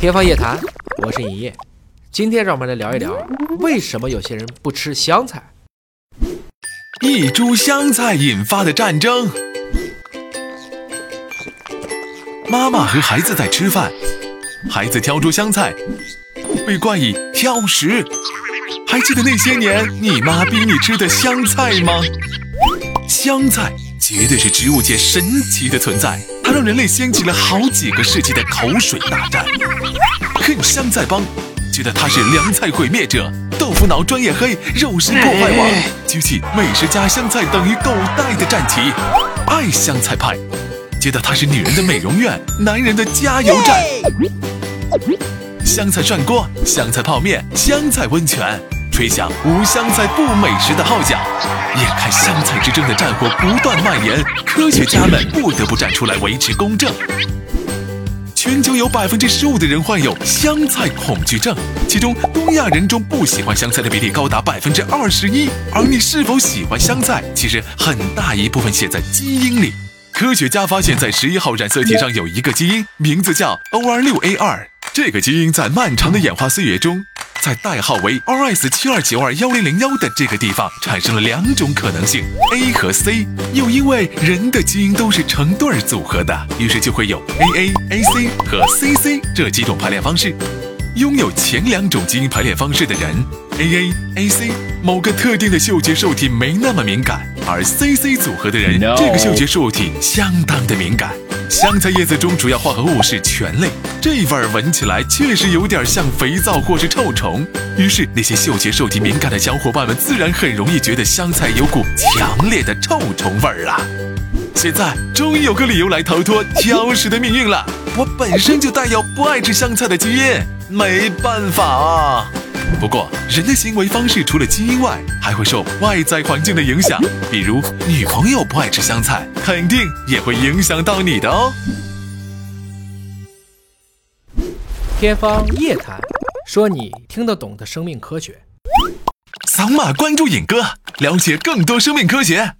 天方夜谭，我是尹烨。今天让我们来聊一聊，为什么有些人不吃香菜？一株香菜引发的战争。妈妈和孩子在吃饭，孩子挑出香菜，被冠以挑食。还记得那些年你妈逼你吃的香菜吗？香菜绝对是植物界神奇的存在，它让人类掀起了好几个世纪的口水大战。恨香菜帮觉得他是凉菜毁灭者，豆腐脑专业黑，肉食破坏王，举起美食加香菜等于狗带的战旗。爱香菜派觉得他是女人的美容院，男人的加油站。香菜涮锅、香菜泡面、香菜温泉。吹响无香菜不美食的号角，眼看香菜之争的战火不断蔓延，科学家们不得不站出来维持公正。全球有百分之十五的人患有香菜恐惧症，其中东亚人中不喜欢香菜的比例高达百分之二十一。而你是否喜欢香菜，其实很大一部分写在基因里。科学家发现，在十一号染色体上有一个基因，名字叫 OR6A2。这个基因在漫长的演化岁月中。在代号为 RS 七二九二幺零零幺的这个地方，产生了两种可能性：A 和 C。又因为人的基因都是成对儿组合的，于是就会有 AA、AC 和 CC 这几种排列方式。拥有前两种基因排列方式的人，AA、AC，某个特定的嗅觉受体没那么敏感；而 CC 组合的人，这个嗅觉受体相当的敏感。香菜叶子中主要化合物是醛类，这味儿闻起来确实有点像肥皂或是臭虫。于是那些嗅觉受体敏感的小伙伴们自然很容易觉得香菜有股强烈的臭虫味儿啊！现在终于有个理由来逃脱挑食的命运了。我本身就带有不爱吃香菜的基因，没办法啊。不过，人的行为方式除了基因外，还会受外在环境的影响。比如，女朋友不爱吃香菜，肯定也会影响到你的哦。天方夜谭，说你听得懂的生命科学。扫码关注尹哥，了解更多生命科学。